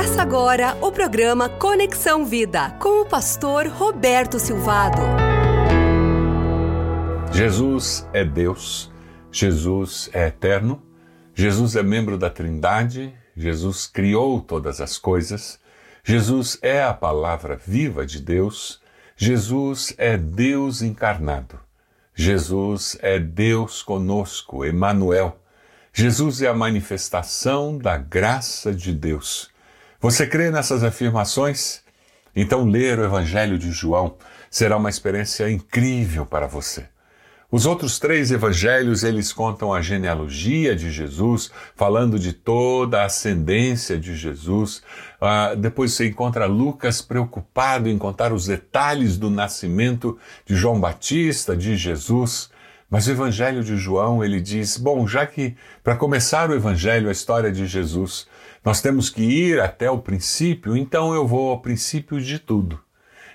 Começa agora o programa Conexão Vida com o pastor Roberto Silvado. Jesus é Deus, Jesus é eterno, Jesus é membro da Trindade, Jesus criou todas as coisas, Jesus é a palavra viva de Deus, Jesus é Deus encarnado, Jesus é Deus conosco, Emmanuel. Jesus é a manifestação da graça de Deus. Você crê nessas afirmações? Então, ler o Evangelho de João será uma experiência incrível para você. Os outros três evangelhos, eles contam a genealogia de Jesus, falando de toda a ascendência de Jesus. Uh, depois você encontra Lucas preocupado em contar os detalhes do nascimento de João Batista, de Jesus. Mas o evangelho de João, ele diz, bom, já que para começar o evangelho, a história de Jesus, nós temos que ir até o princípio, então eu vou ao princípio de tudo.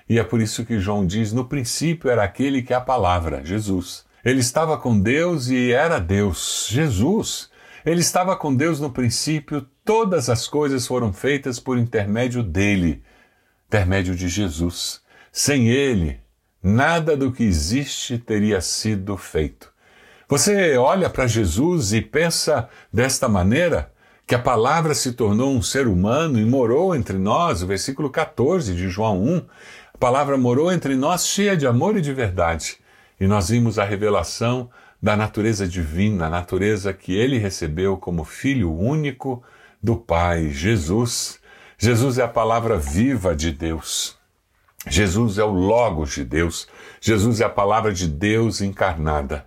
E é por isso que João diz: no princípio era aquele que é a palavra, Jesus. Ele estava com Deus e era Deus, Jesus. Ele estava com Deus no princípio, todas as coisas foram feitas por intermédio dele, intermédio de Jesus. Sem ele, nada do que existe teria sido feito. Você olha para Jesus e pensa desta maneira? Que a palavra se tornou um ser humano e morou entre nós, o versículo 14 de João 1. A palavra morou entre nós cheia de amor e de verdade e nós vimos a revelação da natureza divina, a natureza que ele recebeu como filho único do Pai, Jesus. Jesus é a palavra viva de Deus. Jesus é o Logos de Deus. Jesus é a palavra de Deus encarnada.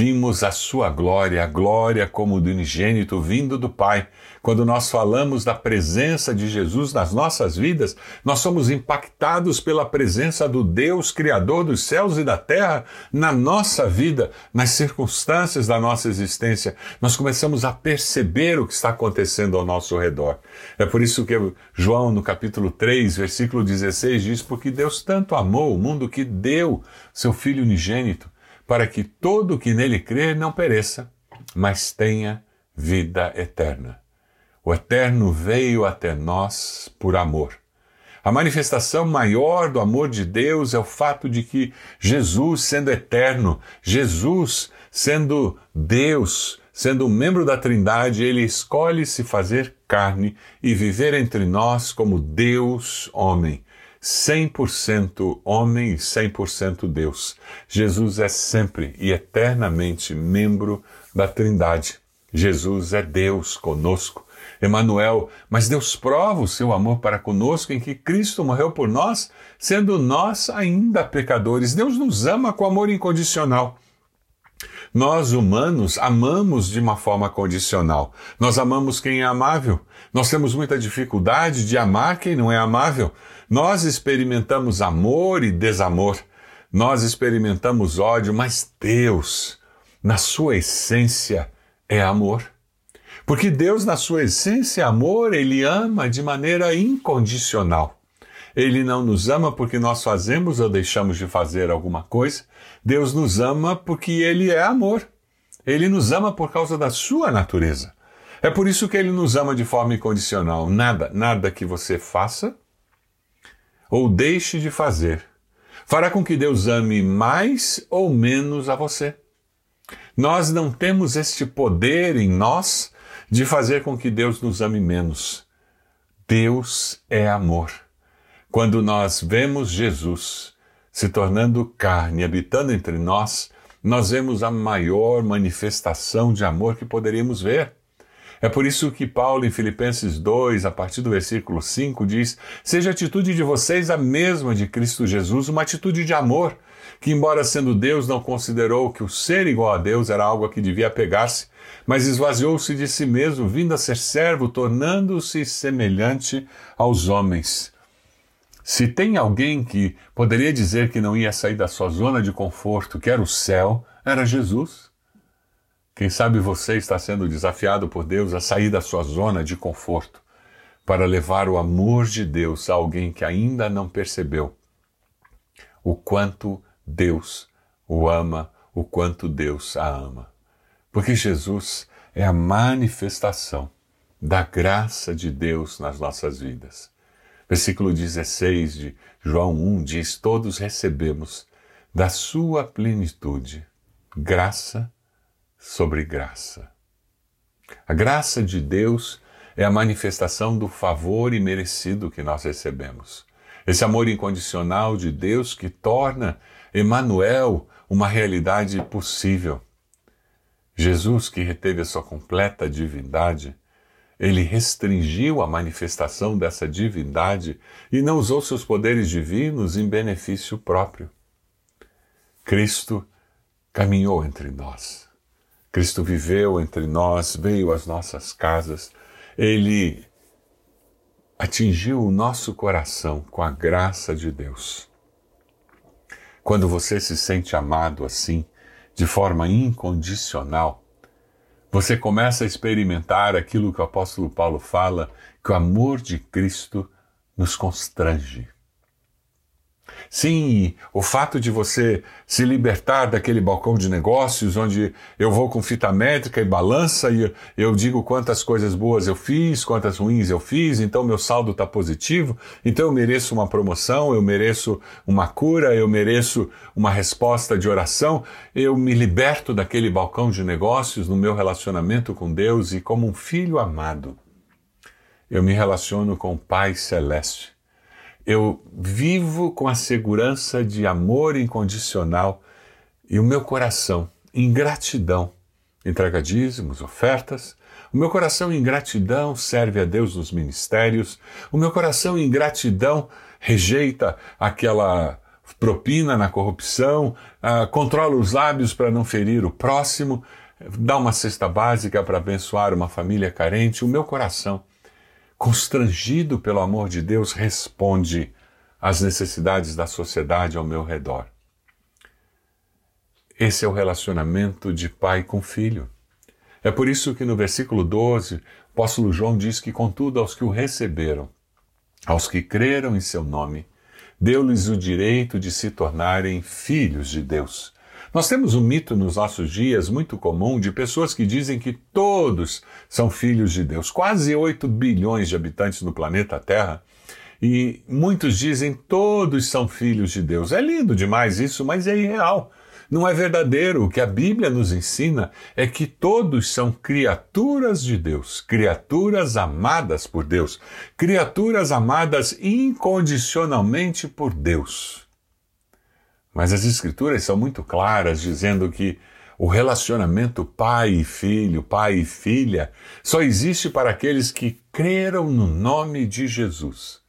Vimos a sua glória, a glória como do unigênito vindo do Pai. Quando nós falamos da presença de Jesus nas nossas vidas, nós somos impactados pela presença do Deus Criador dos céus e da terra na nossa vida, nas circunstâncias da nossa existência. Nós começamos a perceber o que está acontecendo ao nosso redor. É por isso que João, no capítulo 3, versículo 16, diz: Porque Deus tanto amou o mundo que deu seu Filho unigênito para que todo que nele crer não pereça, mas tenha vida eterna. O Eterno veio até nós por amor. A manifestação maior do amor de Deus é o fato de que Jesus, sendo eterno, Jesus, sendo Deus, sendo um membro da Trindade, ele escolhe se fazer carne e viver entre nós como Deus homem. 100% homem e 100% Deus. Jesus é sempre e eternamente membro da Trindade. Jesus é Deus conosco. Emanuel, mas Deus prova o seu amor para conosco em que Cristo morreu por nós, sendo nós ainda pecadores. Deus nos ama com amor incondicional. Nós, humanos, amamos de uma forma condicional. Nós amamos quem é amável. Nós temos muita dificuldade de amar quem não é amável. Nós experimentamos amor e desamor. Nós experimentamos ódio, mas Deus, na sua essência, é amor. Porque Deus, na sua essência, é amor, ele ama de maneira incondicional. Ele não nos ama porque nós fazemos ou deixamos de fazer alguma coisa. Deus nos ama porque Ele é amor. Ele nos ama por causa da sua natureza. É por isso que Ele nos ama de forma incondicional. Nada, nada que você faça ou deixe de fazer fará com que Deus ame mais ou menos a você. Nós não temos este poder em nós de fazer com que Deus nos ame menos. Deus é amor. Quando nós vemos Jesus se tornando carne, habitando entre nós, nós vemos a maior manifestação de amor que poderíamos ver. É por isso que Paulo, em Filipenses 2, a partir do versículo 5, diz: Seja a atitude de vocês a mesma de Cristo Jesus, uma atitude de amor, que, embora sendo Deus, não considerou que o ser igual a Deus era algo a que devia pegar-se, mas esvaziou-se de si mesmo, vindo a ser servo, tornando-se semelhante aos homens. Se tem alguém que poderia dizer que não ia sair da sua zona de conforto, que era o céu, era Jesus. Quem sabe você está sendo desafiado por Deus a sair da sua zona de conforto para levar o amor de Deus a alguém que ainda não percebeu o quanto Deus o ama, o quanto Deus a ama. Porque Jesus é a manifestação da graça de Deus nas nossas vidas. Versículo 16 de João 1 diz: Todos recebemos da sua plenitude graça sobre graça. A graça de Deus é a manifestação do favor imerecido que nós recebemos. Esse amor incondicional de Deus que torna Emmanuel uma realidade possível. Jesus, que reteve a sua completa divindade, ele restringiu a manifestação dessa divindade e não usou seus poderes divinos em benefício próprio. Cristo caminhou entre nós. Cristo viveu entre nós, veio às nossas casas. Ele atingiu o nosso coração com a graça de Deus. Quando você se sente amado assim, de forma incondicional, você começa a experimentar aquilo que o apóstolo Paulo fala, que o amor de Cristo nos constrange. Sim, o fato de você se libertar daquele balcão de negócios onde eu vou com fita métrica e balança e eu digo quantas coisas boas eu fiz, quantas ruins eu fiz, então meu saldo está positivo, então eu mereço uma promoção, eu mereço uma cura, eu mereço uma resposta de oração, eu me liberto daquele balcão de negócios no meu relacionamento com Deus e como um filho amado, eu me relaciono com o Pai Celeste eu vivo com a segurança de amor incondicional e o meu coração, em gratidão, entrega dízimos, ofertas. O meu coração, em gratidão, serve a Deus nos ministérios. O meu coração, em gratidão, rejeita aquela propina na corrupção, uh, controla os lábios para não ferir o próximo, dá uma cesta básica para abençoar uma família carente. O meu coração constrangido pelo amor de Deus, responde às necessidades da sociedade ao meu redor. Esse é o relacionamento de pai com filho. É por isso que no versículo 12, o apóstolo João diz que, contudo, aos que o receberam, aos que creram em seu nome, deu-lhes o direito de se tornarem filhos de Deus nós temos um mito nos nossos dias muito comum de pessoas que dizem que todos são filhos de Deus. Quase 8 bilhões de habitantes no planeta Terra. E muitos dizem todos são filhos de Deus. É lindo demais isso, mas é irreal. Não é verdadeiro. O que a Bíblia nos ensina é que todos são criaturas de Deus, criaturas amadas por Deus, criaturas amadas incondicionalmente por Deus. Mas as Escrituras são muito claras, dizendo que o relacionamento pai e filho, pai e filha, só existe para aqueles que creram no nome de Jesus.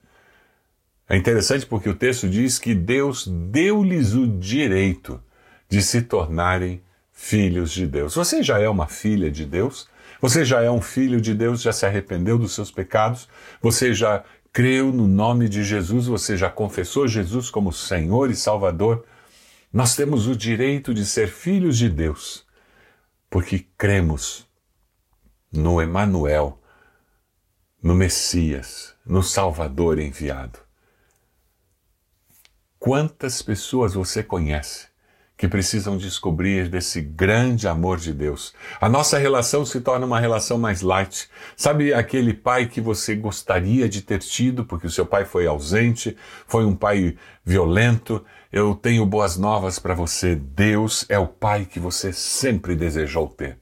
É interessante porque o texto diz que Deus deu-lhes o direito de se tornarem filhos de Deus. Você já é uma filha de Deus? Você já é um filho de Deus? Já se arrependeu dos seus pecados? Você já creu no nome de Jesus? Você já confessou Jesus como Senhor e Salvador? Nós temos o direito de ser filhos de Deus, porque cremos no Emanuel, no Messias, no Salvador enviado. Quantas pessoas você conhece que precisam descobrir desse grande amor de Deus. A nossa relação se torna uma relação mais light. Sabe aquele pai que você gostaria de ter tido porque o seu pai foi ausente, foi um pai violento? Eu tenho boas novas para você. Deus é o pai que você sempre desejou ter.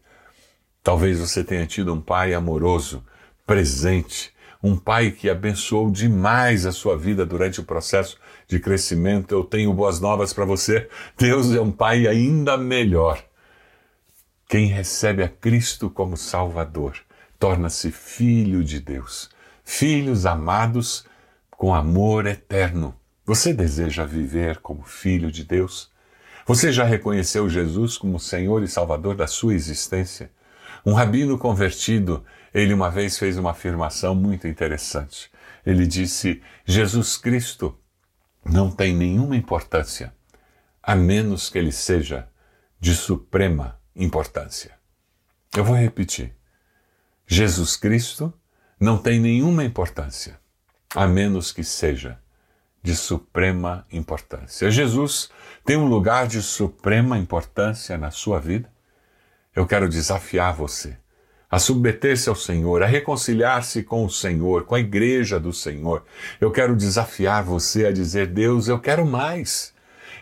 Talvez você tenha tido um pai amoroso, presente, um pai que abençoou demais a sua vida durante o processo de crescimento. Eu tenho boas novas para você. Deus é um pai ainda melhor. Quem recebe a Cristo como Salvador torna-se filho de Deus, filhos amados com amor eterno. Você deseja viver como filho de Deus? Você já reconheceu Jesus como Senhor e Salvador da sua existência? Um rabino convertido, ele uma vez fez uma afirmação muito interessante. Ele disse: Jesus Cristo não tem nenhuma importância, a menos que ele seja de suprema importância. Eu vou repetir. Jesus Cristo não tem nenhuma importância, a menos que seja de suprema importância. Jesus tem um lugar de suprema importância na sua vida? Eu quero desafiar você a submeter-se ao Senhor, a reconciliar-se com o Senhor, com a igreja do Senhor. Eu quero desafiar você a dizer: Deus, eu quero mais.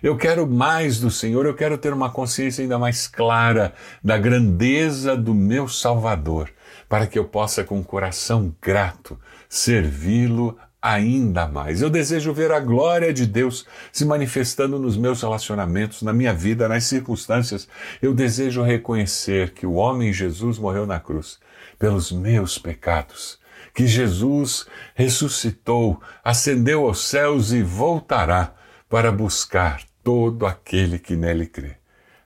Eu quero mais do Senhor, eu quero ter uma consciência ainda mais clara da grandeza do meu Salvador, para que eu possa, com um coração grato, servi-lo ainda mais. Eu desejo ver a glória de Deus se manifestando nos meus relacionamentos, na minha vida, nas circunstâncias. Eu desejo reconhecer que o homem Jesus morreu na cruz pelos meus pecados, que Jesus ressuscitou, ascendeu aos céus e voltará para buscar todo aquele que nele crê.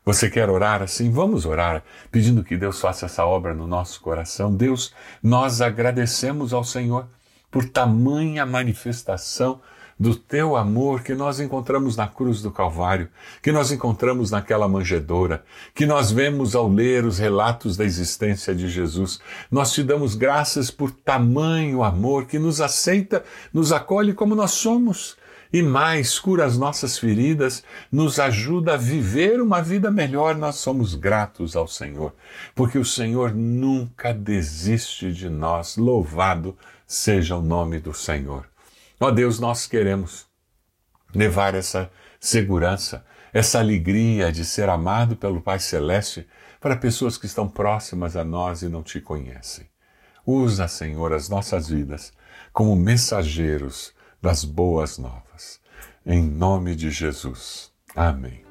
Você quer orar assim? Vamos orar, pedindo que Deus faça essa obra no nosso coração. Deus, nós agradecemos ao Senhor por tamanha manifestação do teu amor que nós encontramos na cruz do Calvário, que nós encontramos naquela manjedoura, que nós vemos ao ler os relatos da existência de Jesus. Nós te damos graças por tamanho amor que nos aceita, nos acolhe como nós somos. E mais, cura as nossas feridas, nos ajuda a viver uma vida melhor. Nós somos gratos ao Senhor, porque o Senhor nunca desiste de nós. Louvado seja o nome do Senhor. Ó Deus, nós queremos levar essa segurança, essa alegria de ser amado pelo Pai Celeste para pessoas que estão próximas a nós e não te conhecem. Usa, Senhor, as nossas vidas como mensageiros das boas novas. Em nome de Jesus. Amém.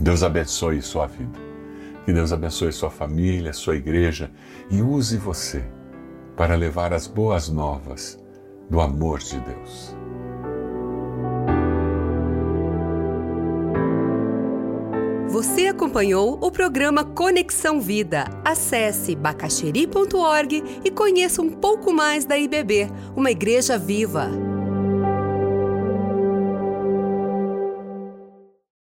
Deus abençoe sua vida. Que Deus abençoe sua família, sua igreja e use você para levar as boas novas do amor de Deus. Você acompanhou o programa Conexão Vida. Acesse bacacheri.org e conheça um pouco mais da IBB, uma igreja viva.